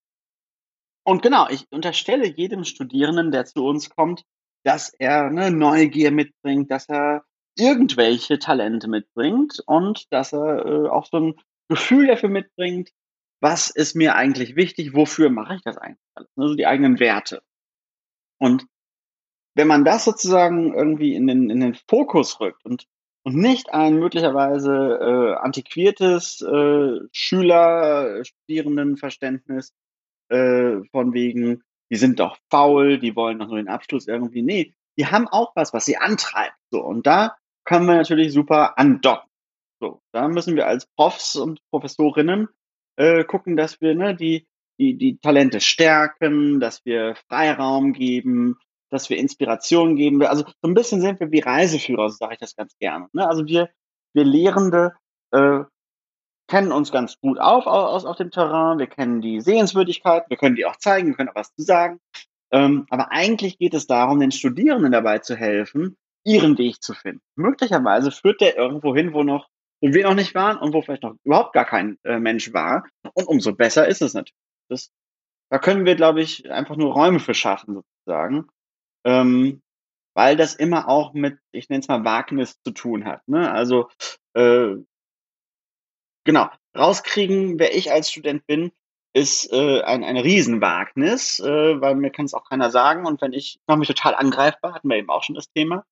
und genau, ich unterstelle jedem Studierenden, der zu uns kommt, dass er eine Neugier mitbringt, dass er irgendwelche Talente mitbringt und dass er äh, auch so ein Gefühl dafür mitbringt, was ist mir eigentlich wichtig, wofür mache ich das eigentlich alles, also die eigenen Werte. Und wenn man das sozusagen irgendwie in den, in den Fokus rückt und und nicht ein möglicherweise äh, antiquiertes äh, Schüler, Studierendenverständnis äh, von wegen, die sind doch faul, die wollen doch nur den Abschluss irgendwie. Nee, die haben auch was, was sie antreibt. So, und da können wir natürlich super andocken. So, da müssen wir als Profs und Professorinnen äh, gucken, dass wir ne, die, die, die Talente stärken, dass wir Freiraum geben, dass wir Inspiration geben. Also so ein bisschen sind wir wie Reiseführer, so sage ich das ganz gerne. Ne? Also wir, wir Lehrende äh, kennen uns ganz gut auf aus, auf dem Terrain, wir kennen die Sehenswürdigkeit, wir können die auch zeigen, wir können auch was zu sagen. Ähm, aber eigentlich geht es darum, den Studierenden dabei zu helfen, ihren Weg zu finden. Möglicherweise führt der irgendwo hin, wo noch wo wir noch nicht waren und wo vielleicht noch überhaupt gar kein äh, Mensch war. Und umso besser ist es natürlich. Das, da können wir, glaube ich, einfach nur Räume für schaffen, sozusagen ähm, weil das immer auch mit, ich nenne es mal Wagnis zu tun hat. Ne? Also äh, genau, rauskriegen, wer ich als Student bin, ist äh, ein, ein Riesenwagnis, äh, weil mir kann es auch keiner sagen. Und wenn ich mache mich total angreifbar, hatten wir eben auch schon das Thema.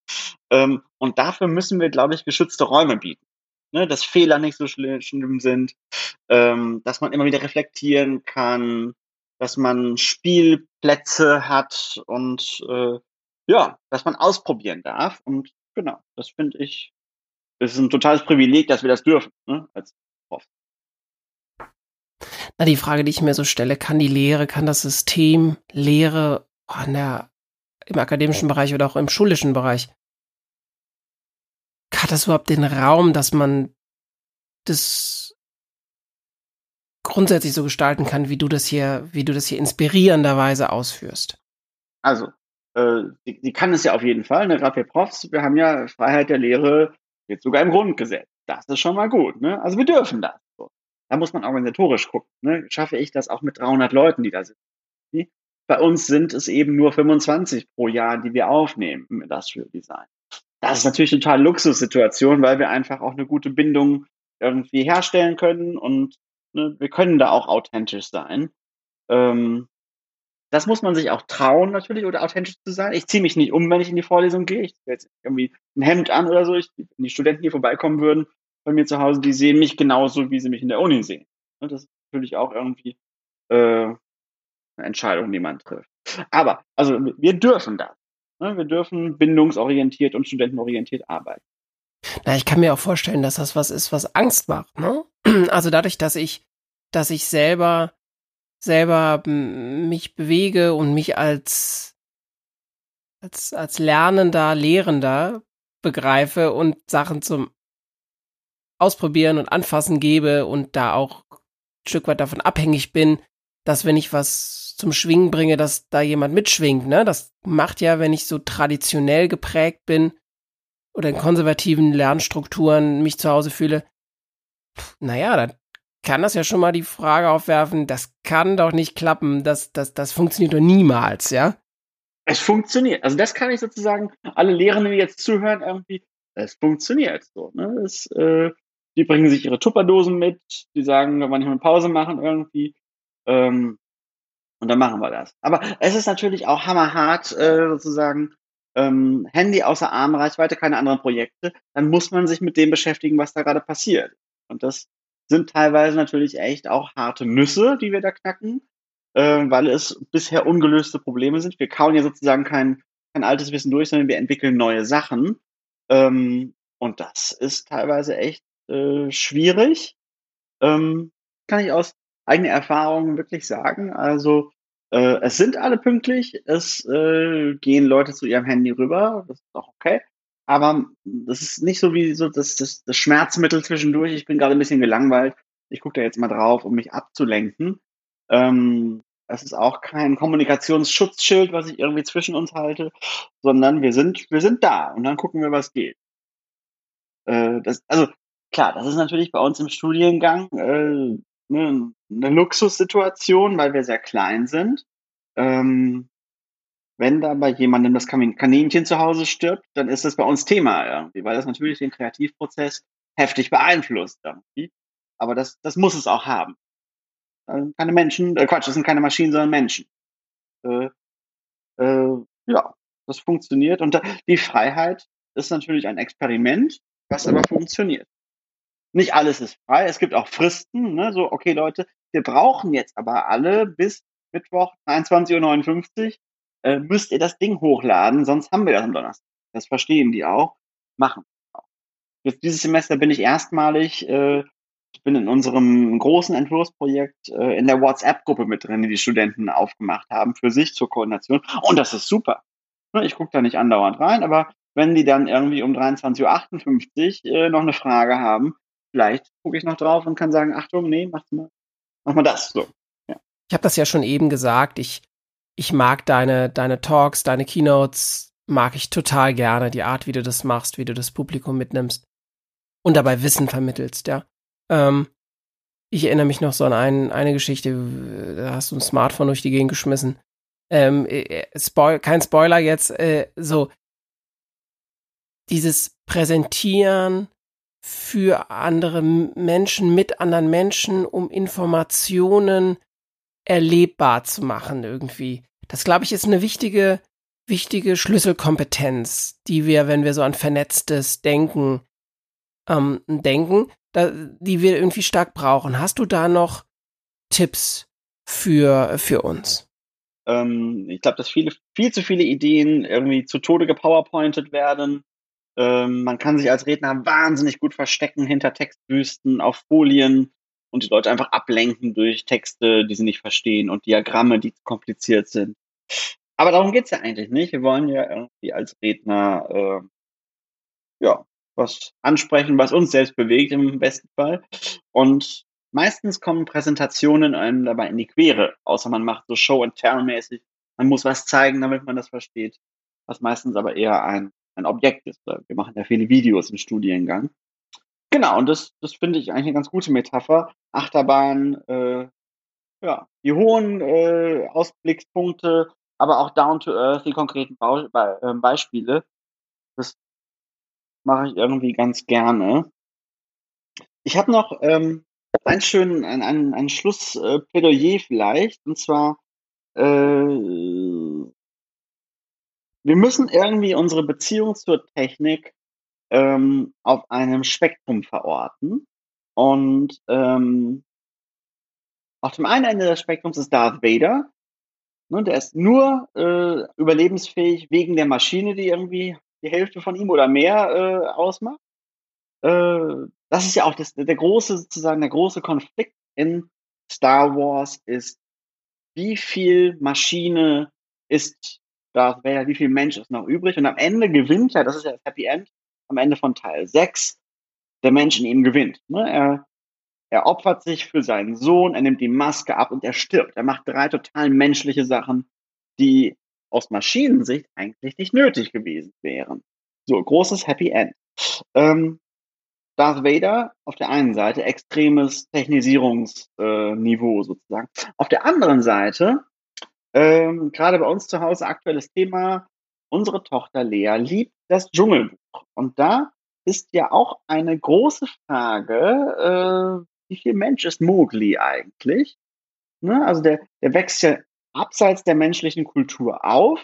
Ähm, und dafür müssen wir, glaube ich, geschützte Räume bieten. Ne, dass Fehler nicht so schlimm, sind, ähm, dass man immer wieder reflektieren kann, dass man Spielplätze hat und äh, ja, dass man ausprobieren darf. Und genau, das finde ich, das ist ein totales Privileg, dass wir das dürfen, ne, als. Na, die Frage, die ich mir so stelle, kann die Lehre, kann das System Lehre oh, der, im akademischen Bereich oder auch im schulischen Bereich, hat das überhaupt den Raum, dass man das grundsätzlich so gestalten kann, wie du das hier, wie du das hier inspirierenderweise ausführst? Also, äh, die, die kann es ja auf jeden Fall, ne? gerade wir Profs, wir haben ja Freiheit der Lehre, jetzt sogar im Grundgesetz. Das ist schon mal gut. Ne? Also wir dürfen das. Da muss man organisatorisch gucken. Ne? Schaffe ich das auch mit 300 Leuten, die da sind? Bei uns sind es eben nur 25 pro Jahr, die wir aufnehmen im Industrial Design. Das ist natürlich eine total Luxussituation, weil wir einfach auch eine gute Bindung irgendwie herstellen können und Ne? Wir können da auch authentisch sein. Ähm, das muss man sich auch trauen, natürlich, oder authentisch zu sein. Ich ziehe mich nicht um, wenn ich in die Vorlesung gehe. Ich ziehe jetzt irgendwie ein Hemd an oder so. Ich, wenn die Studenten hier vorbeikommen würden, bei mir zu Hause, die sehen mich genauso, wie sie mich in der Uni sehen. Ne? Das ist natürlich auch irgendwie äh, eine Entscheidung, die man trifft. Aber, also wir dürfen das. Ne? Wir dürfen bindungsorientiert und studentenorientiert arbeiten. Na, ich kann mir auch vorstellen, dass das was ist, was Angst macht, ne? Also dadurch, dass ich, dass ich selber, selber mich bewege und mich als, als, als Lernender, Lehrender begreife und Sachen zum Ausprobieren und Anfassen gebe und da auch ein Stück weit davon abhängig bin, dass wenn ich was zum Schwingen bringe, dass da jemand mitschwingt, ne? Das macht ja, wenn ich so traditionell geprägt bin, oder in konservativen Lernstrukturen mich zu Hause fühle, naja, dann kann das ja schon mal die Frage aufwerfen, das kann doch nicht klappen, das, das, das funktioniert doch niemals, ja? Es funktioniert. Also das kann ich sozusagen, alle Lehrenden, jetzt zuhören, irgendwie, es funktioniert so. Ne? Es, äh, die bringen sich ihre Tupperdosen mit, die sagen, wir wollen nicht mal Pause machen irgendwie. Ähm, und dann machen wir das. Aber es ist natürlich auch hammerhart, äh, sozusagen, ähm, Handy außer Armreichweite, keine anderen Projekte. Dann muss man sich mit dem beschäftigen, was da gerade passiert. Und das sind teilweise natürlich echt auch harte Nüsse, die wir da knacken, äh, weil es bisher ungelöste Probleme sind. Wir kauen ja sozusagen kein, kein altes Wissen durch, sondern wir entwickeln neue Sachen. Ähm, und das ist teilweise echt äh, schwierig. Ähm, kann ich aus eigener Erfahrung wirklich sagen. Also äh, es sind alle pünktlich, es äh, gehen Leute zu ihrem Handy rüber, das ist auch okay. Aber das ist nicht so wie so das, das, das Schmerzmittel zwischendurch. Ich bin gerade ein bisschen gelangweilt. Ich gucke da jetzt mal drauf, um mich abzulenken. Ähm, es ist auch kein Kommunikationsschutzschild, was ich irgendwie zwischen uns halte, sondern wir sind, wir sind da und dann gucken wir, was geht. Äh, das, also klar, das ist natürlich bei uns im Studiengang äh, ne, eine Luxussituation, weil wir sehr klein sind. Ähm, wenn da bei jemandem das Kaninchen zu Hause stirbt, dann ist das bei uns Thema irgendwie, weil das natürlich den Kreativprozess heftig beeinflusst irgendwie. Aber das, das muss es auch haben. Keine Menschen, äh Quatsch, das sind keine Maschinen, sondern Menschen. Äh, äh, ja, das funktioniert. Und die Freiheit ist natürlich ein Experiment, was aber funktioniert. Nicht alles ist frei. Es gibt auch Fristen. Ne? So, okay, Leute, wir brauchen jetzt aber alle bis Mittwoch 21.59 Uhr äh, müsst ihr das Ding hochladen, sonst haben wir das am Donnerstag. Das verstehen die auch, machen auch. Jetzt dieses Semester bin ich erstmalig, äh, ich bin in unserem großen Entwurfsprojekt äh, in der WhatsApp-Gruppe mit drin, die die Studenten aufgemacht haben für sich zur Koordination. Und das ist super. Ne, ich gucke da nicht andauernd rein, aber wenn die dann irgendwie um 23.58 Uhr äh, noch eine Frage haben, vielleicht gucke ich noch drauf und kann sagen, Achtung, nee, mach mal, mach mal das. So. Ja. Ich habe das ja schon eben gesagt. Ich, ich mag deine, deine Talks, deine Keynotes, mag ich total gerne. Die Art, wie du das machst, wie du das Publikum mitnimmst und dabei Wissen vermittelst, ja. Ähm, ich erinnere mich noch so an ein, eine Geschichte, da hast du ein Smartphone durch die Gegend geschmissen. Ähm, äh, äh Spoil kein Spoiler jetzt, äh, so dieses Präsentieren, für andere Menschen, mit anderen Menschen, um Informationen erlebbar zu machen irgendwie. Das, glaube ich, ist eine wichtige, wichtige Schlüsselkompetenz, die wir, wenn wir so an vernetztes Denken ähm, denken, da, die wir irgendwie stark brauchen. Hast du da noch Tipps für, für uns? Ähm, ich glaube, dass viele, viel zu viele Ideen irgendwie zu Tode gepowerpointet werden ähm, man kann sich als Redner wahnsinnig gut verstecken hinter Textwüsten auf Folien und die Leute einfach ablenken durch Texte, die sie nicht verstehen und Diagramme, die kompliziert sind. Aber darum geht's ja eigentlich nicht. Wir wollen ja irgendwie als Redner äh, ja was ansprechen, was uns selbst bewegt im besten Fall. Und meistens kommen Präsentationen einem dabei in die Quere, außer man macht so Show and Tell mäßig. Man muss was zeigen, damit man das versteht, was meistens aber eher ein ein Objekt ist. Wir machen ja viele Videos im Studiengang. Genau, und das, das finde ich eigentlich eine ganz gute Metapher. Achterbahn, äh, ja, die hohen äh, Ausblickspunkte, aber auch down to earth, die konkreten Bau Be äh, Beispiele. Das mache ich irgendwie ganz gerne. Ich habe noch ähm, einen schönen, ein, ein, ein Schlussplädoyer vielleicht, und zwar äh, wir müssen irgendwie unsere Beziehung zur Technik ähm, auf einem Spektrum verorten. Und ähm, auf dem einen Ende des Spektrums ist Darth Vader. Ne, der ist nur äh, überlebensfähig wegen der Maschine, die irgendwie die Hälfte von ihm oder mehr äh, ausmacht. Äh, das ist ja auch das, der große, sozusagen, der große Konflikt in Star Wars ist, wie viel Maschine ist Darth Vader, wie viel Mensch ist noch übrig? Und am Ende gewinnt ja, das ist ja das Happy End, am Ende von Teil 6, der Mensch in ihm gewinnt. Ne? Er, er opfert sich für seinen Sohn, er nimmt die Maske ab und er stirbt. Er macht drei total menschliche Sachen, die aus Maschinensicht eigentlich nicht nötig gewesen wären. So, großes Happy End. Ähm, Darth Vader auf der einen Seite extremes Technisierungsniveau äh, sozusagen. Auf der anderen Seite ähm, Gerade bei uns zu Hause aktuelles Thema. Unsere Tochter Lea liebt das Dschungelbuch. Und da ist ja auch eine große Frage, äh, wie viel Mensch ist Mowgli eigentlich? Ne? Also der, der wächst ja abseits der menschlichen Kultur auf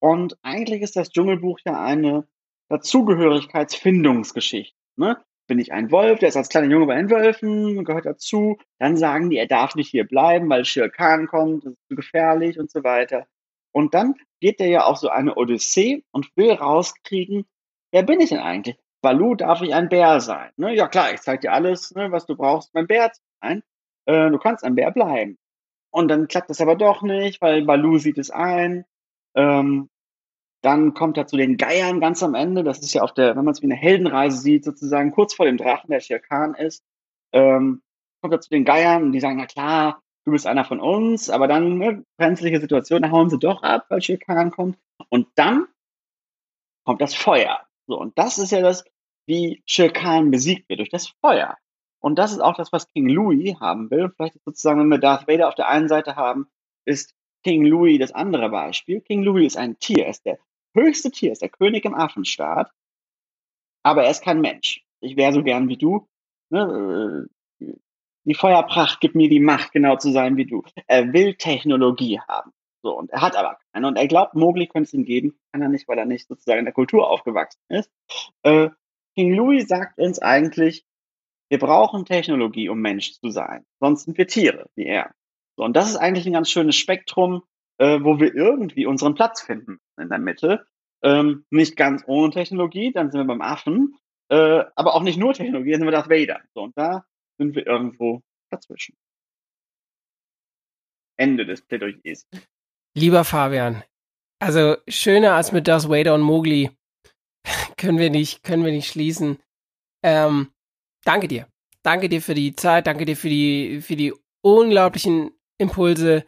und eigentlich ist das Dschungelbuch ja eine Dazugehörigkeitsfindungsgeschichte. Ne? Bin ich ein Wolf, der ist als kleiner Junge bei den Wölfen, gehört dazu. Dann sagen die, er darf nicht hier bleiben, weil Shere Khan kommt, das ist zu gefährlich und so weiter. Und dann geht er ja auf so eine Odyssee und will rauskriegen, wer bin ich denn eigentlich? Balu darf ich ein Bär sein. Ne? Ja klar, ich zeig dir alles, ne, was du brauchst, um ein Bär zu sein. Äh, du kannst ein Bär bleiben. Und dann klappt das aber doch nicht, weil Balu sieht es ein. Ähm, dann kommt er zu den Geiern ganz am Ende. Das ist ja auf der, wenn man es wie eine Heldenreise sieht, sozusagen kurz vor dem Drachen, der Shere Khan ist. Ähm, kommt er zu den Geiern und die sagen, na klar, du bist einer von uns, aber dann, ne, brenzliche Situation, da hauen sie doch ab, weil Shere Khan kommt. Und dann kommt das Feuer. So, und das ist ja das, wie Shere Khan besiegt wird, durch das Feuer. Und das ist auch das, was King Louis haben will. Vielleicht sozusagen, wenn wir Darth Vader auf der einen Seite haben, ist King Louis das andere Beispiel. King Louis ist ein Tier, ist der höchste Tier, ist der König im Affenstaat, aber er ist kein Mensch. Ich wäre so gern wie du. Ne? Äh, die Feuerpracht gibt mir die Macht, genau zu sein wie du. Er will Technologie haben. So, und er hat aber keine. Und er glaubt, Mowgli könnte es ihm geben, kann er nicht, weil er nicht sozusagen in der Kultur aufgewachsen ist. Äh, King Louis sagt uns eigentlich, wir brauchen Technologie, um Mensch zu sein. Sonst sind wir Tiere, wie er. So, und das ist eigentlich ein ganz schönes Spektrum, äh, wo wir irgendwie unseren Platz finden in der Mitte. Ähm, nicht ganz ohne Technologie, dann sind wir beim Affen, äh, aber auch nicht nur Technologie, dann sind wir Darth Vader. So, und da sind wir irgendwo dazwischen. Ende des Plädoyers. Lieber Fabian, also schöner als mit Darth Vader und Mowgli können wir nicht, können wir nicht schließen. Ähm, danke dir. Danke dir für die Zeit, danke dir für die, für die unglaublichen Impulse.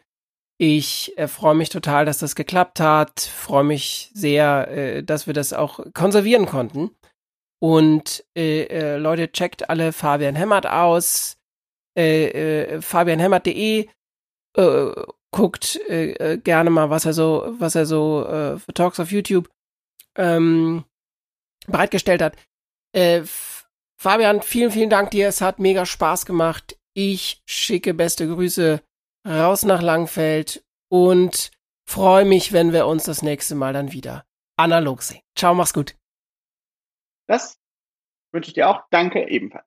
Ich äh, freue mich total, dass das geklappt hat. Freue mich sehr, äh, dass wir das auch konservieren konnten. Und äh, äh Leute, checkt alle Fabian Hemmert aus. Äh, äh, fabianhemmert.de guckt gerne mal, was er so, was er so für Talks auf YouTube ähm, bereitgestellt hat. Fabian, vielen, vielen Dank dir. Es hat mega Spaß gemacht. Ich schicke beste Grüße raus nach Langfeld und freue mich, wenn wir uns das nächste Mal dann wieder analog sehen. Ciao, mach's gut. Das wünsche ich dir auch. Danke ebenfalls.